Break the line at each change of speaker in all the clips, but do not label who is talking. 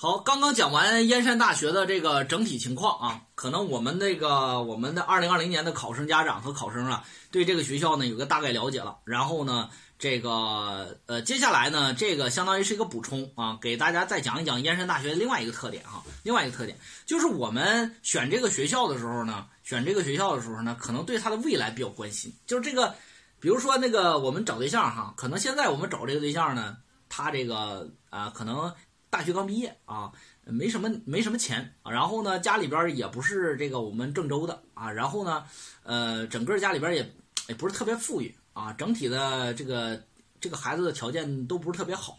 好，刚刚讲完燕山大学的这个整体情况啊，可能我们那个我们的二零二零年的考生家长和考生啊，对这个学校呢有个大概了解了。然后呢，这个呃，接下来呢，这个相当于是一个补充啊，给大家再讲一讲燕山大学另外一个特点哈。另外一个特点就是我们选这个学校的时候呢，选这个学校的时候呢，可能对它的未来比较关心。就是这个，比如说那个我们找对象哈，可能现在我们找这个对象呢，他这个啊，可能。大学刚毕业啊，没什么没什么钱啊，然后呢，家里边也不是这个我们郑州的啊，然后呢，呃，整个家里边也也不是特别富裕啊，整体的这个这个孩子的条件都不是特别好，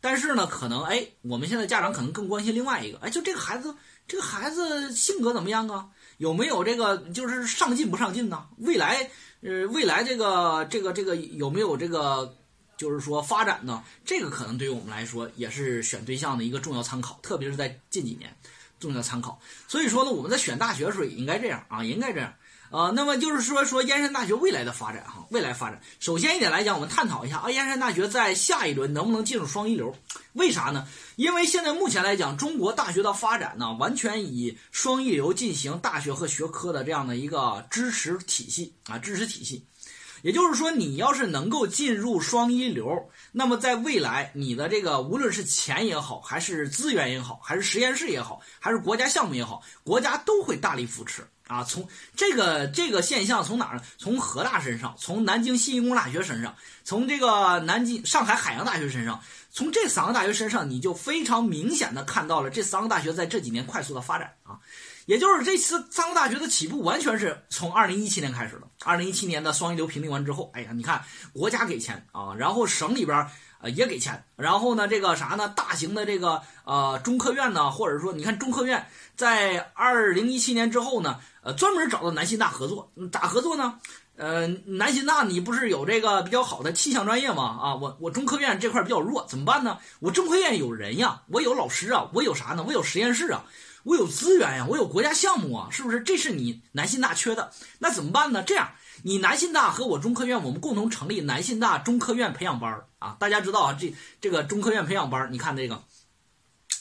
但是呢，可能哎，我们现在家长可能更关心另外一个，哎，就这个孩子，这个孩子性格怎么样啊？有没有这个就是上进不上进呢？未来呃，未来这个这个这个有没有这个？就是说发展呢，这个可能对于我们来说也是选对象的一个重要参考，特别是在近几年重要参考。所以说呢，我们在选大学的时候也应该这样啊，应该这样啊。那么就是说说燕山大学未来的发展哈，未来发展，首先一点来讲，我们探讨一下啊，燕山大学在下一轮能不能进入双一流？为啥呢？因为现在目前来讲，中国大学的发展呢，完全以双一流进行大学和学科的这样的一个支持体系啊，支持体系。也就是说，你要是能够进入双一流，那么在未来，你的这个无论是钱也好，还是资源也好，还是实验室也好，还是国家项目也好，国家都会大力扶持。啊。从这个这个现象从哪儿？从河大身上，从南京信息工程大学身上，从这个南京上海海洋大学身上，从这三个大学身上，你就非常明显的看到了这三个大学在这几年快速的发展啊。也就是这次三个大学的起步完全是从二零一七年开始的。二零一七年的双一流评定完之后，哎呀，你看国家给钱啊，然后省里边呃也给钱，然后呢这个啥呢，大型的这个呃中科院呢，或者说你看中科院在二零一七年之后呢，呃专门找到南信大合作，咋合作呢？呃南信大你不是有这个比较好的气象专业吗？啊，我我中科院这块比较弱，怎么办呢？我中科院有人呀，我有老师啊，我有啥呢？我有实验室啊。我有资源呀，我有国家项目啊，是不是？这是你南信大缺的，那怎么办呢？这样，你南信大和我中科院，我们共同成立南信大中科院培养班啊。大家知道啊，这这个中科院培养班你看这个，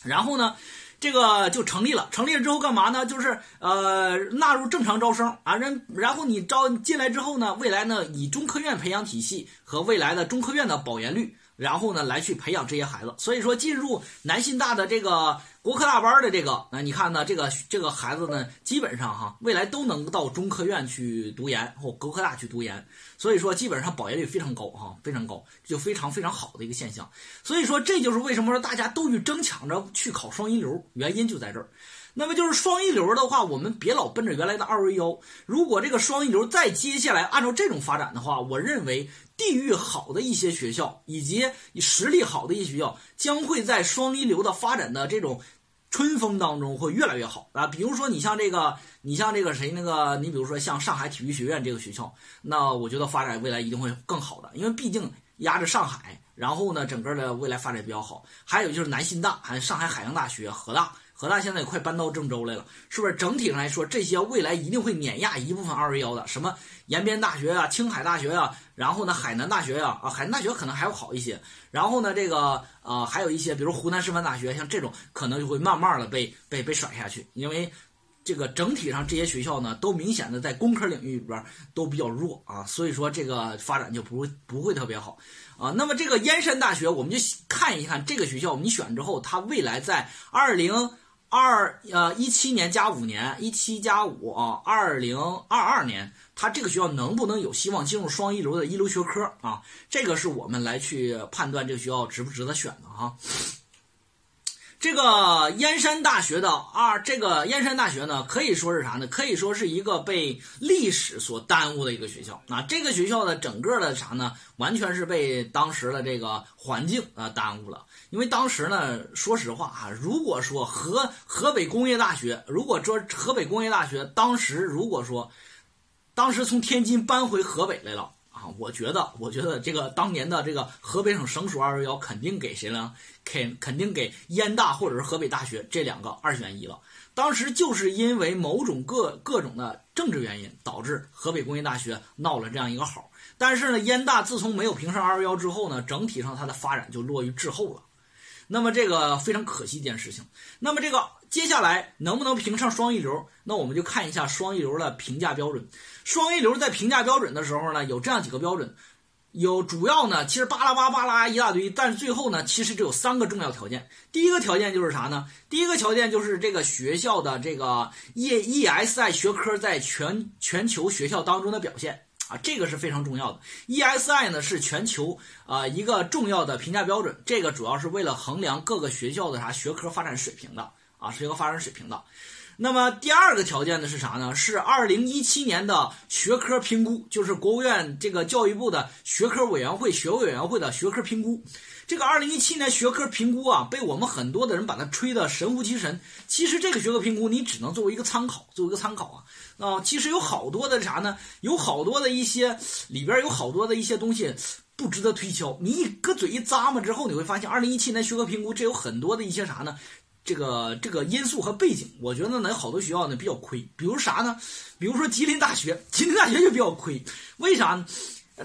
然后呢，这个就成立了。成立了之后干嘛呢？就是呃，纳入正常招生啊。然然后你招进来之后呢，未来呢，以中科院培养体系和未来的中科院的保研率，然后呢，来去培养这些孩子。所以说，进入南信大的这个。国科大班的这个，那你看呢？这个这个孩子呢，基本上哈，未来都能到中科院去读研或国科大去读研，所以说基本上保研率非常高哈，非常高，就非常非常好的一个现象。所以说这就是为什么说大家都去争抢着去考双一流，原因就在这儿。那么就是双一流的话，我们别老奔着原来的二幺幺。如果这个双一流再接下来按照这种发展的话，我认为地域好的一些学校以及实力好的一些学校，将会在双一流的发展的这种。春风当中会越来越好啊！比如说你像这个，你像这个谁那个，你比如说像上海体育学院这个学校，那我觉得发展未来一定会更好的，因为毕竟压着上海，然后呢，整个的未来发展比较好。还有就是南信大，还有上海海洋大学、河大。河大现在也快搬到郑州来了，是不是？整体上来说，这些未来一定会碾压一部分二幺幺的，什么延边大学啊、青海大学啊，然后呢，海南大学呀，啊，海南大学可能还要好一些。然后呢，这个呃，还有一些，比如湖南师范大学，像这种可能就会慢慢的被被被甩下去，因为这个整体上这些学校呢，都明显的在工科领域里边都比较弱啊，所以说这个发展就不会不会特别好。啊，那么这个燕山大学，我们就看一看这个学校，你选之后，它未来在二零。二呃一七年加五年，一七加五啊，二零二二年，他这个学校能不能有希望进入双一流的一流学科啊？这个是我们来去判断这个学校值不值得选的哈。这个燕山大学的啊，这个燕山大学呢，可以说是啥呢？可以说是一个被历史所耽误的一个学校。那这个学校的整个的啥呢？完全是被当时的这个环境啊耽误了。因为当时呢，说实话啊，如果说河河北工业大学，如果说河北工业大学当时如果说，当时从天津搬回河北来了。我觉得，我觉得这个当年的这个河北省省属二幺幺肯定给谁了？肯肯定给燕大或者是河北大学这两个二选一了。当时就是因为某种各各种的政治原因，导致河北工业大学闹了这样一个好。但是呢，燕大自从没有评上二幺幺之后呢，整体上它的发展就落于滞后了。那么这个非常可惜一件事情。那么这个接下来能不能评上双一流？那我们就看一下双一流的评价标准。双一流在评价标准的时候呢，有这样几个标准。有主要呢，其实巴拉巴巴拉一大堆，但是最后呢，其实只有三个重要条件。第一个条件就是啥呢？第一个条件就是这个学校的这个 E E S I 学科在全全球学校当中的表现啊，这个是非常重要的。E S I 呢是全球啊一个重要的评价标准，这个主要是为了衡量各个学校的啥学科发展水平的啊，学科发展水平的。那么第二个条件呢是啥呢？是二零一七年的学科评估，就是国务院这个教育部的学科委员会学委员会的学科评估。这个二零一七年学科评估啊，被我们很多的人把它吹得神乎其神。其实这个学科评估你只能作为一个参考，作为一个参考啊啊，其实有好多的啥呢？有好多的一些里边有好多的一些东西不值得推敲。你一搁嘴一咂摸之后，你会发现二零一七年学科评估这有很多的一些啥呢？这个这个因素和背景，我觉得呢，好多学校呢比较亏。比如啥呢？比如说吉林大学，吉林大学就比较亏。为啥呢？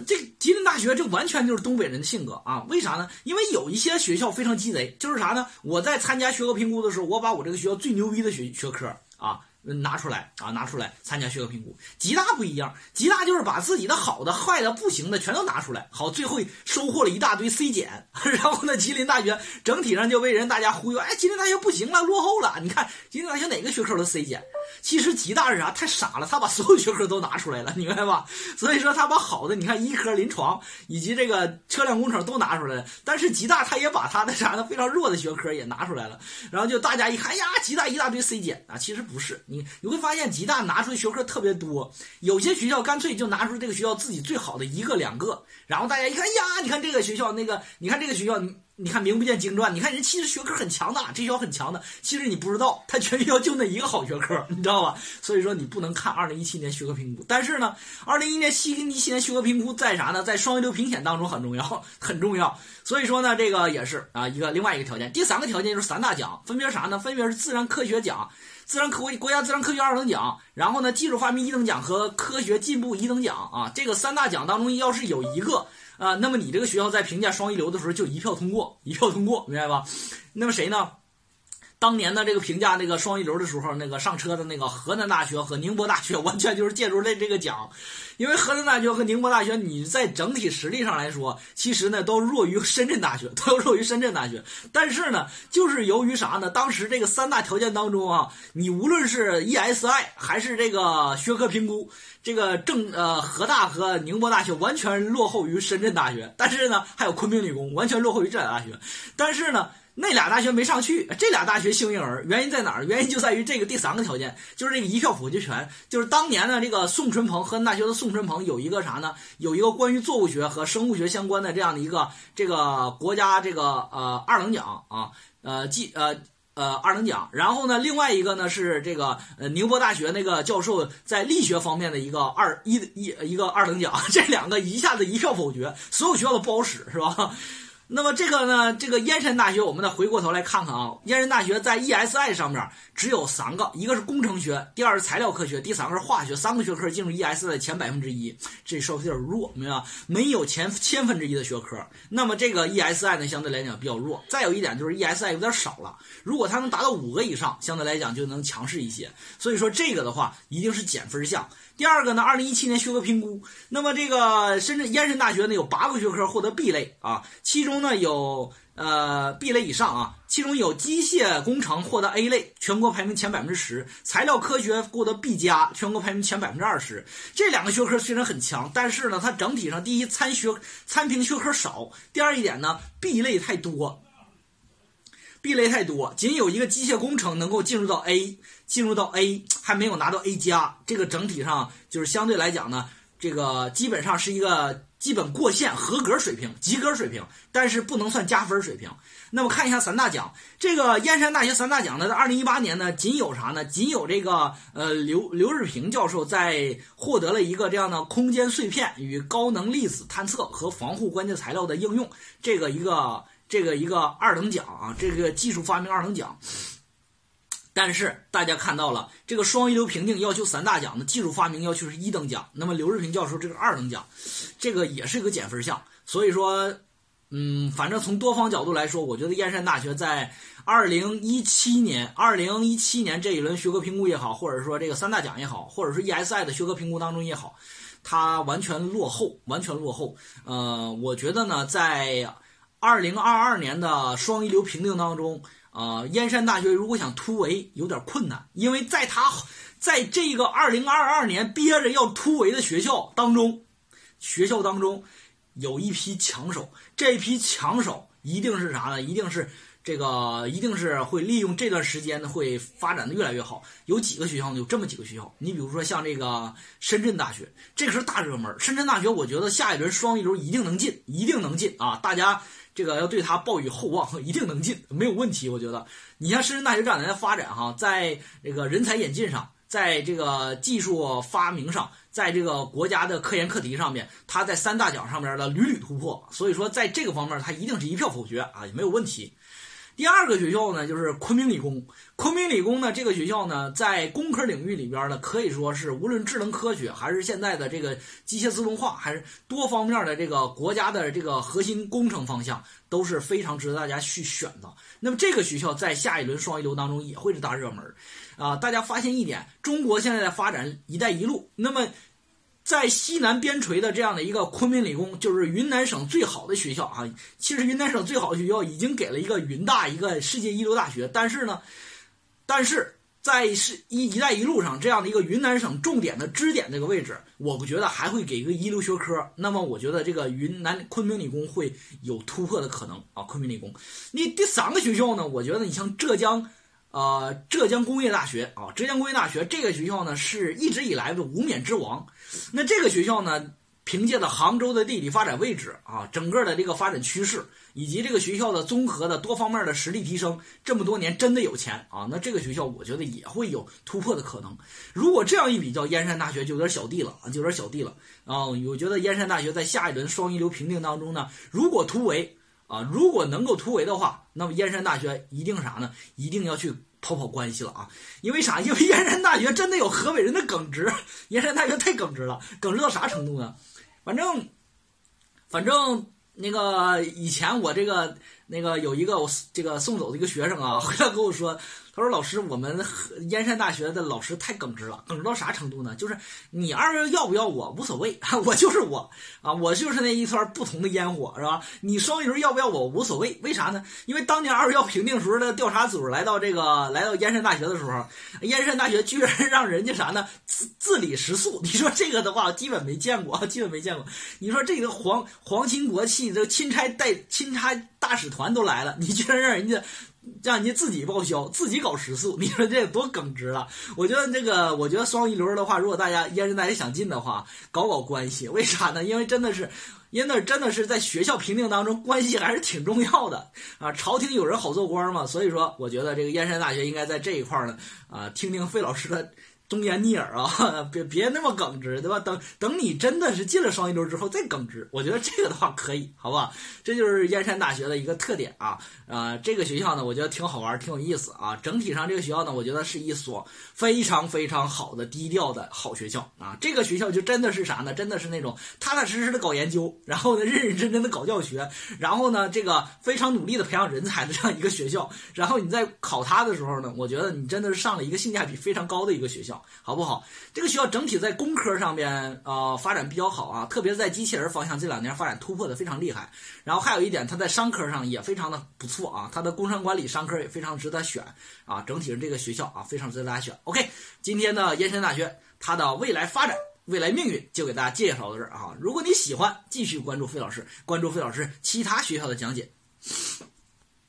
这吉林大学这完全就是东北人的性格啊！为啥呢？因为有一些学校非常鸡贼，就是啥呢？我在参加学科评估的时候，我把我这个学校最牛逼的学学科啊。拿出来啊，拿出来参加学科评估。吉大不一样，吉大就是把自己的好的、坏的、不行的全都拿出来，好，最后收获了一大堆 C 减。然后呢，吉林大学整体上就被人大家忽悠，哎，吉林大学不行了，落后了。你看吉林大学哪个学科都 C 减。其实吉大是啥？太傻了，他把所有学科都拿出来了，明白吧？所以说他把好的，你看医科、临床以及这个车辆工程都拿出来了。但是吉大他也把他的啥呢？非常弱的学科也拿出来了。然后就大家一看，呀，吉大一大堆 C 减啊，其实不是。你你会发现吉大拿出的学科特别多，有些学校干脆就拿出这个学校自己最好的一个两个，然后大家一看，呀，你看这个学校那个，你看这个学校。你看名不见经传，你看人其实学科很强的，这学校很强的，其实你不知道，他全学校就那一个好学科，你知道吧？所以说你不能看二零一七年学科评估，但是呢，二零一年七一七年学科评估在啥呢？在双一流评选当中很重要，很重要。所以说呢，这个也是啊一个另外一个条件。第三个条件就是三大奖，分别啥呢？分别是自然科学奖、自然科国家自然科学二等奖，然后呢技术发明一等奖和科学进步一等奖啊。这个三大奖当中要是有一个。啊，那么你这个学校在评价双一流的时候就一票通过，一票通过，明白吧？那么谁呢？当年的这个评价那个双一流的时候，那个上车的那个河南大学和宁波大学，完全就是借助了这个奖。因为河南大学和宁波大学，你在整体实力上来说，其实呢都弱于深圳大学，都弱于深圳大学。但是呢，就是由于啥呢？当时这个三大条件当中啊，你无论是 ESI 还是这个学科评估，这个正呃河大和宁波大学完全落后于深圳大学。但是呢，还有昆明理工完全落后于这俩大学。但是呢。那俩大学没上去，这俩大学幸运儿，原因在哪儿？原因就在于这个第三个条件，就是这个一票否决权。就是当年呢这个宋春鹏，河南大学的宋春鹏有一个啥呢？有一个关于作物学和生物学相关的这样的一个这个国家这个呃二等奖啊，呃记呃呃二等奖。然后呢，另外一个呢是这个呃宁波大学那个教授在力学方面的一个二一一一个二等奖。这两个一下子一票否决，所有学校都不好使，是吧？那么这个呢？这个燕山大学，我们再回过头来看看啊。燕山大学在 ESI 上面只有三个，一个是工程学，第二是材料科学，第三个是化学，三个学科进入 ESI 的前百分之一，这稍微有点弱，明白吧？没有前千分之一的学科，那么这个 ESI 呢，相对来讲比较弱。再有一点就是 ESI 有点少了，如果它能达到五个以上，相对来讲就能强势一些。所以说这个的话，一定是减分项。第二个呢，二零一七年学科评估，那么这个深圳燕山大学呢有八个学科获得 B 类啊，其中呢有呃 B 类以上啊，其中有机械工程获得 A 类，全国排名前百分之十；材料科学获得 B 加，全国排名前百分之二十。这两个学科虽然很强，但是呢，它整体上第一参学参评学科少，第二一点呢，B 类太多。B 类太多，仅有一个机械工程能够进入到 A，进入到 A 还没有拿到 A 加，这个整体上就是相对来讲呢，这个基本上是一个基本过线合格水平、及格水平，但是不能算加分水平。那么看一下三大奖，这个燕山大学三大奖呢，在二零一八年呢，仅有啥呢？仅有这个呃刘刘日平教授在获得了一个这样的空间碎片与高能粒子探测和防护关键材料的应用，这个一个。这个一个二等奖啊，这个技术发明二等奖，但是大家看到了，这个双一流评定要求三大奖的技术发明要求是一等奖，那么刘日平教授这个二等奖，这个也是一个减分项，所以说嗯，反正从多方角度来说，我觉得燕山大学在二零一七年、二零一七年这一轮学科评估也好，或者说这个三大奖也好，或者是 ESI 的学科评估当中也好，它完全落后，完全落后。呃，我觉得呢，在二零二二年的双一流评定当中，呃，燕山大学如果想突围有点困难，因为在它在这个二零二二年憋着要突围的学校当中，学校当中有一批强手，这批强手一定是啥呢？一定是这个，一定是会利用这段时间呢，会发展的越来越好。有几个学校呢？有这么几个学校，你比如说像这个深圳大学，这个是大热门。深圳大学，我觉得下一轮双一流一定能进，一定能进啊！大家。这个要对他抱以厚望，一定能进，没有问题。我觉得，你像深圳大学这两年的发展，哈，在这个人才引进上，在这个技术发明上，在这个国家的科研课题上面，他在三大奖上面的屡屡突破。所以说，在这个方面，他一定是一票否决啊，也没有问题。第二个学校呢，就是昆明理工。昆明理工呢，这个学校呢，在工科领域里边呢，可以说是无论智能科学，还是现在的这个机械自动化，还是多方面的这个国家的这个核心工程方向，都是非常值得大家去选的。那么这个学校在下一轮双一流当中也会是大热门啊！大家发现一点，中国现在在发展“一带一路”，那么。在西南边陲的这样的一个昆明理工，就是云南省最好的学校啊。其实云南省最好的学校已经给了一个云大一个世界一流大学，但是呢，但是在是一一带一路上这样的一个云南省重点的支点这个位置，我觉得还会给一个一流学科。那么我觉得这个云南昆明理工会有突破的可能啊。昆明理工，你第三个学校呢？我觉得你像浙江。呃，浙江工业大学啊，浙江工业大学这个学校呢，是一直以来的无冕之王。那这个学校呢，凭借着杭州的地理发展位置啊，整个的这个发展趋势，以及这个学校的综合的多方面的实力提升，这么多年真的有钱啊。那这个学校我觉得也会有突破的可能。如果这样一比较，燕山大学就有点小弟了啊，就有点小弟了啊。我觉得燕山大学在下一轮双一流评定当中呢，如果突围。啊，如果能够突围的话，那么燕山大学一定啥呢？一定要去跑跑关系了啊！因为啥？因为燕山大学真的有河北人的耿直，燕山大学太耿直了，耿直到啥程度呢？反正，反正那个以前我这个那个有一个我这个送走的一个学生啊，回来跟我说。他说：“老师，我们燕山大学的老师太耿直了，耿直到啥程度呢？就是你二幺要不要我无所谓，我就是我啊，我就是那一团不同的烟火，是吧？你双鱼要不要我无所谓，为啥呢？因为当年二幺评定时候的调查组来到这个来到燕山大学的时候，燕山大学居然让人家啥呢？自自理食宿。你说这个的话，基本没见过，基本没见过。你说这个皇皇亲国戚，这钦差带钦差大使团都来了，你 居然让人家。”让人家自己报销，自己搞食宿，你说这多耿直了？我觉得这个，我觉得双一流的话，如果大家燕山大学想进的话，搞搞关系，为啥呢？因为真的是，因为那真的是在学校评定当中，关系还是挺重要的啊。朝廷有人好做官嘛，所以说，我觉得这个燕山大学应该在这一块呢，啊，听听费老师的。忠言逆耳啊，别别那么耿直，对吧？等等，你真的是进了双一流之后再耿直，我觉得这个的话可以，好不好？这就是燕山大学的一个特点啊啊！这个学校呢，我觉得挺好玩，挺有意思啊。整体上，这个学校呢，我觉得是一所非常非常好的低调的好学校啊。这个学校就真的是啥呢？真的是那种踏踏实实的搞研究，然后呢，认认真真的搞教学，然后呢，这个非常努力的培养人才的这样一个学校。然后你在考它的时候呢，我觉得你真的是上了一个性价比非常高的一个学校。好不好？这个学校整体在工科上面呃发展比较好啊，特别是在机器人方向这两年发展突破的非常厉害。然后还有一点，它在商科上也非常的不错啊，它的工商管理商科也非常值得选啊。整体上这个学校啊，非常值得大家选。OK，今天的燕山大学它的未来发展、未来命运就给大家介绍到这儿啊。如果你喜欢，继续关注费老师，关注费老师其他学校的讲解。